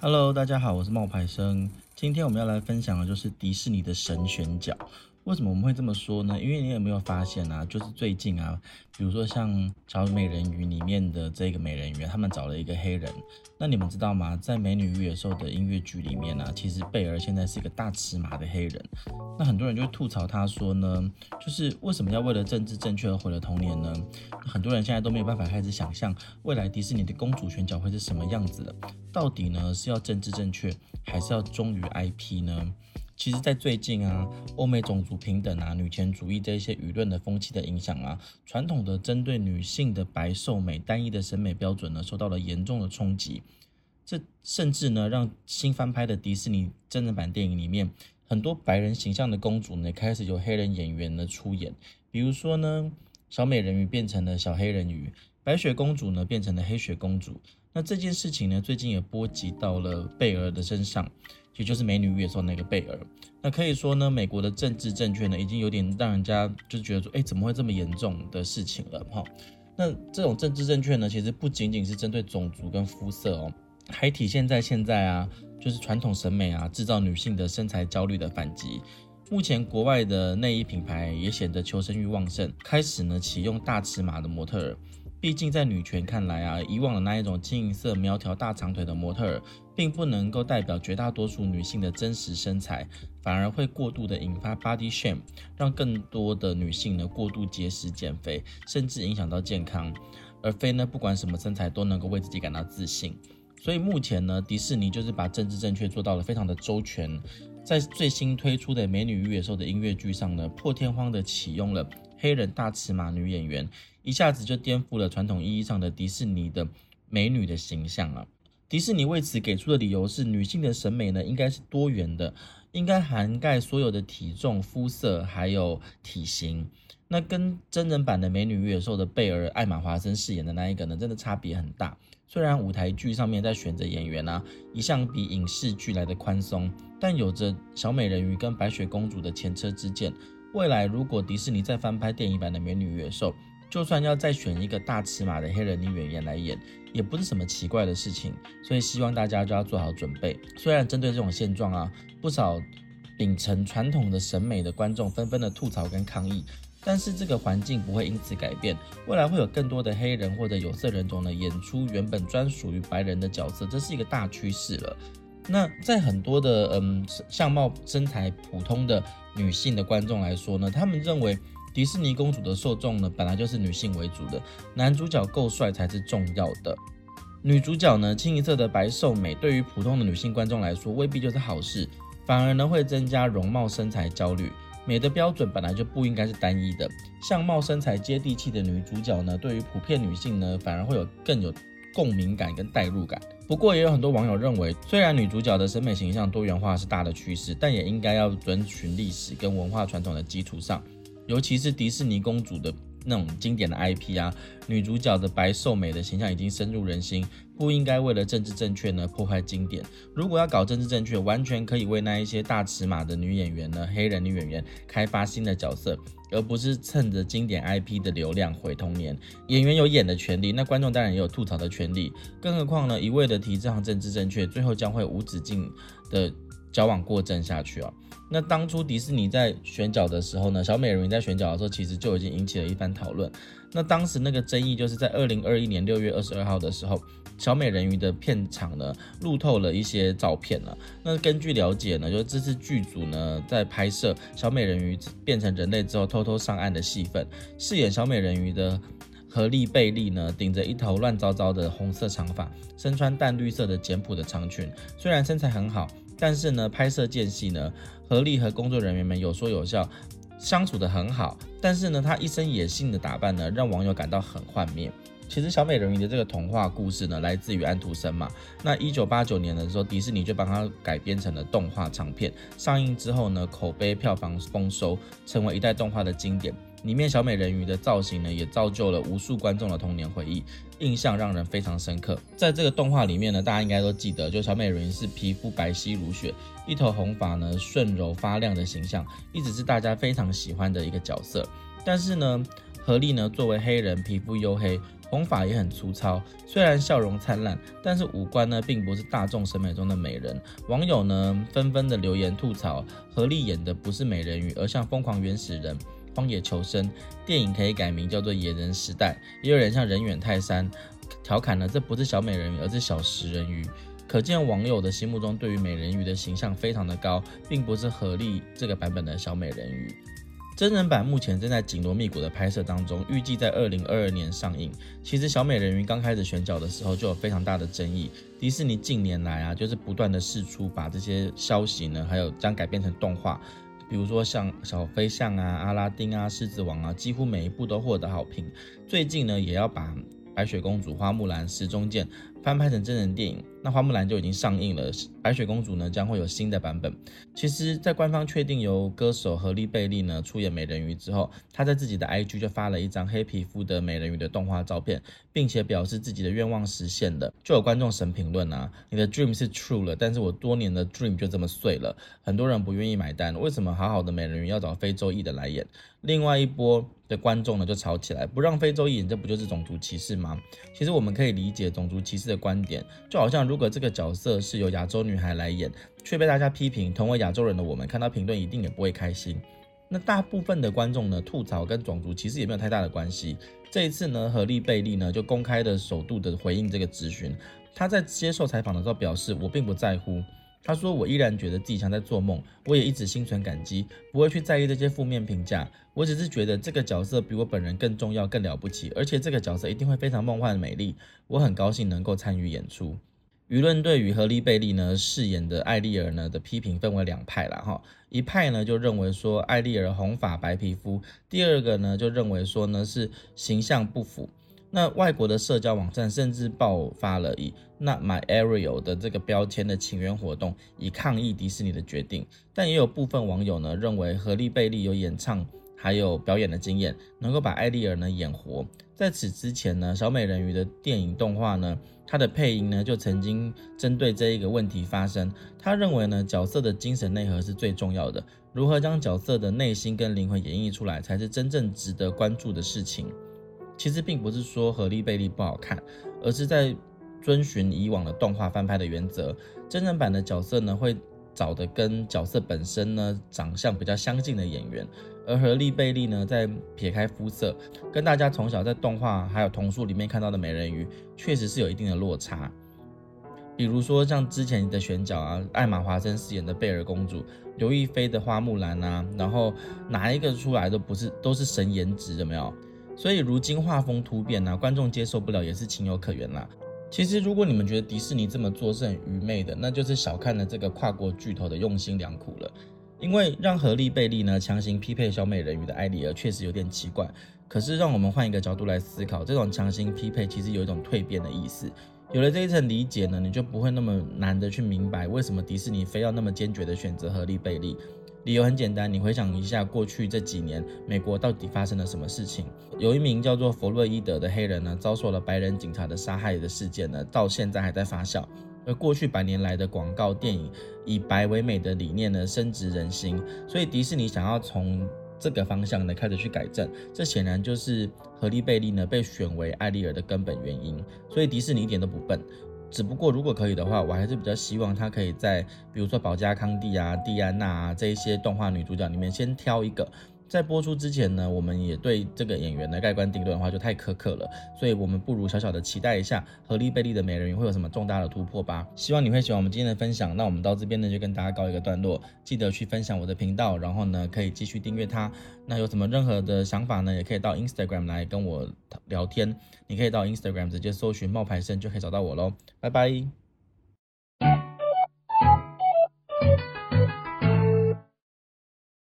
Hello，大家好，我是冒牌生。今天我们要来分享的就是迪士尼的神选角。为什么我们会这么说呢？因为你有没有发现啊，就是最近啊，比如说像《小美人鱼》里面的这个美人鱼，他们找了一个黑人。那你们知道吗？在《美女与野兽》的音乐剧里面呢、其实贝儿现在是一个大尺码的黑人。那很多人就会吐槽他说呢，就是为什么要为了政治正确而毁了童年呢？很多人现在都没有办法开始想象未来迪士尼的公主选角会是什么样子了。到底呢是要政治正确，还是要忠于 IP 呢？其实，在最近啊，欧美种族平等啊、女权主义这一些舆论的风气的影响啊，传统的针对女性的白瘦美单一的审美标准呢，受到了严重的冲击。这甚至呢，让新翻拍的迪士尼真人版电影里面，很多白人形象的公主呢，开始由黑人演员呢出演。比如说呢，小美人鱼变成了小黑人鱼，白雪公主呢变成了黑雪公主。那这件事情呢，最近也波及到了贝儿的身上。也就是美女与野兽那个贝儿，那可以说呢，美国的政治正确呢，已经有点让人家就觉得说，哎，怎么会这么严重的事情了哈？那这种政治正确呢，其实不仅仅是针对种族跟肤色哦，还体现在现在啊，就是传统审美啊，制造女性的身材焦虑的反击。目前国外的内衣品牌也显得求生欲旺盛，开始呢启用大尺码的模特儿。毕竟在女权看来啊，以往的那一种清一色苗条大长腿的模特儿，并不能够代表绝大多数女性的真实身材，反而会过度的引发 body shame，让更多的女性呢过度节食减肥，甚至影响到健康，而非呢不管什么身材都能够为自己感到自信。所以目前呢，迪士尼就是把政治正确做到了非常的周全，在最新推出的《美女与野兽》的音乐剧上呢，破天荒的启用了黑人大尺码女演员。一下子就颠覆了传统意义上的迪士尼的美女的形象啊！迪士尼为此给出的理由是，女性的审美呢应该是多元的，应该涵盖所有的体重、肤色还有体型。那跟真人版的《美女与野兽》的贝儿艾玛华森饰演的那一个呢，真的差别很大。虽然舞台剧上面在选择演员啊，一向比影视剧来的宽松，但有着小美人鱼跟白雪公主的前车之鉴。未来如果迪士尼再翻拍电影版的《美女与野兽》，就算要再选一个大尺码的黑人女演员来演，也不是什么奇怪的事情。所以希望大家就要做好准备。虽然针对这种现状啊，不少秉承传统的审美的观众纷纷的吐槽跟抗议，但是这个环境不会因此改变。未来会有更多的黑人或者有色人种呢演出原本专属于白人的角色，这是一个大趋势了。那在很多的嗯相貌身材普通的女性的观众来说呢，他们认为。迪士尼公主的受众呢，本来就是女性为主的，男主角够帅才是重要的。女主角呢，清一色的白瘦美，对于普通的女性观众来说，未必就是好事，反而呢会增加容貌身材焦虑。美的标准本来就不应该是单一的，相貌身材接地气的女主角呢，对于普遍女性呢，反而会有更有共鸣感跟代入感。不过也有很多网友认为，虽然女主角的审美形象多元化是大的趋势，但也应该要遵循历史跟文化传统的基础上。尤其是迪士尼公主的那种经典的 IP 啊，女主角的白瘦美的形象已经深入人心，不应该为了政治正确呢破坏经典。如果要搞政治正确，完全可以为那一些大尺码的女演员呢，黑人女演员开发新的角色，而不是趁着经典 IP 的流量毁童年。演员有演的权利，那观众当然也有吐槽的权利。更何况呢，一味的提这项政治正确，最后将会无止境的矫枉过正下去啊。那当初迪士尼在选角的时候呢，小美人鱼在选角的时候，其实就已经引起了一番讨论。那当时那个争议就是在二零二一年六月二十二号的时候，小美人鱼的片场呢路透了一些照片了。那根据了解呢，就是这次剧组呢在拍摄小美人鱼变成人类之后偷偷上岸的戏份，饰演小美人鱼的何莉贝利呢顶着一头乱糟糟的红色长发，身穿淡绿色的简朴的长裙，虽然身材很好。但是呢，拍摄间隙呢，何丽和工作人员们有说有笑，相处得很好。但是呢，她一身野性的打扮呢，让网友感到很幻灭。其实小美人鱼的这个童话故事呢，来自于安徒生嘛。那一九八九年的时候，迪士尼就帮他改编成了动画长片。上映之后呢，口碑票房丰收，成为一代动画的经典。里面小美人鱼的造型呢，也造就了无数观众的童年回忆，印象让人非常深刻。在这个动画里面呢，大家应该都记得，就小美人鱼是皮肤白皙如雪，一头红发呢顺柔发亮的形象，一直是大家非常喜欢的一个角色。但是呢，何丽呢，作为黑人，皮肤黝黑，红发也很粗糙，虽然笑容灿烂，但是五官呢，并不是大众审美中的美人。网友呢，纷纷的留言吐槽，何丽演的不是美人鱼，而像疯狂原始人。荒野求生电影可以改名叫做《野人时代》，也有人像人远泰山调侃呢，这不是小美人鱼，而是小食人鱼。可见网友的心目中对于美人鱼的形象非常的高，并不是何力这个版本的小美人鱼。真人版目前正在紧锣密鼓的拍摄当中，预计在二零二二年上映。其实小美人鱼刚开始选角的时候就有非常大的争议，迪士尼近年来啊，就是不断的释出把这些消息呢，还有将改编成动画。比如说像小飞象啊、阿拉丁啊、狮子王啊，几乎每一部都获得好评。最近呢，也要把白雪公主、花木兰、时钟剑翻拍成真人电影，那花木兰就已经上映了。白雪公主呢，将会有新的版本。其实，在官方确定由歌手何莉贝利呢出演美人鱼之后，她在自己的 IG 就发了一张黑皮肤的美人鱼的动画照片，并且表示自己的愿望实现了。就有观众神评论啊，你的 dream 是 true 了，但是我多年的 dream 就这么碎了。很多人不愿意买单，为什么好好的美人鱼要找非洲裔的来演？另外一波的观众呢就吵起来，不让非洲裔演，这不就是种族歧视吗？其实我们可以理解种族歧视的观点，就好像如果这个角色是由亚洲女孩来演，却被大家批评，同为亚洲人的我们看到评论一定也不会开心。那大部分的观众呢，吐槽跟种族其实也没有太大的关系。这一次呢，何丽贝利呢就公开的首度的回应这个咨询，他在接受采访的时候表示，我并不在乎。他说，我依然觉得自己像在做梦，我也一直心存感激，不会去在意这些负面评价。我只是觉得这个角色比我本人更重要、更了不起，而且这个角色一定会非常梦幻美丽。我很高兴能够参与演出。舆论对于荷莉贝利呢饰演的艾丽尔呢的批评分为两派了哈，一派呢就认为说艾丽尔红发白皮肤，第二个呢就认为说呢是形象不符。那外国的社交网站甚至爆发了以 Not My Ariel 的这个标签的请愿活动，以抗议迪士尼的决定。但也有部分网友呢认为荷莉贝利有演唱还有表演的经验，能够把艾丽儿呢演活。在此之前呢，小美人鱼的电影动画呢，它的配音呢就曾经针对这一个问题发声。他认为呢，角色的精神内核是最重要的，如何将角色的内心跟灵魂演绎出来，才是真正值得关注的事情。其实并不是说荷莉贝利不好看，而是在遵循以往的动画翻拍的原则，真人版的角色呢会找的跟角色本身呢长相比较相近的演员。而荷莉贝利呢，在撇开肤色，跟大家从小在动画还有童书里面看到的美人鱼，确实是有一定的落差。比如说像之前的选角啊，艾玛华森饰演的贝尔公主，刘亦菲的花木兰啊，然后哪一个出来都不是都是神颜值，有没有？所以如今画风突变啊，观众接受不了也是情有可原啦。其实如果你们觉得迪士尼这么做是很愚昧的，那就是小看了这个跨国巨头的用心良苦了。因为让荷莉贝利呢强行匹配小美人鱼的艾丽儿确实有点奇怪，可是让我们换一个角度来思考，这种强行匹配其实有一种蜕变的意思。有了这一层理解呢，你就不会那么难的去明白为什么迪士尼非要那么坚决的选择荷莉贝利。理由很简单，你回想一下过去这几年美国到底发生了什么事情？有一名叫做弗洛伊德的黑人呢，遭受了白人警察的杀害的事件呢，到现在还在发酵。而过去百年来的广告电影以白为美的理念呢，深植人心，所以迪士尼想要从这个方向呢开始去改正，这显然就是荷莉贝利呢被选为艾丽儿的根本原因。所以迪士尼一点都不笨，只不过如果可以的话，我还是比较希望她可以在比如说保加康蒂啊、蒂安娜啊这一些动画女主角里面先挑一个。在播出之前呢，我们也对这个演员的盖棺定论的话就太苛刻了，所以我们不如小小的期待一下荷莉贝利的美人鱼会有什么重大的突破吧。希望你会喜欢我们今天的分享，那我们到这边呢就跟大家告一个段落，记得去分享我的频道，然后呢可以继续订阅它。那有什么任何的想法呢，也可以到 Instagram 来跟我聊天，你可以到 Instagram 直接搜寻冒牌生就可以找到我喽。拜拜。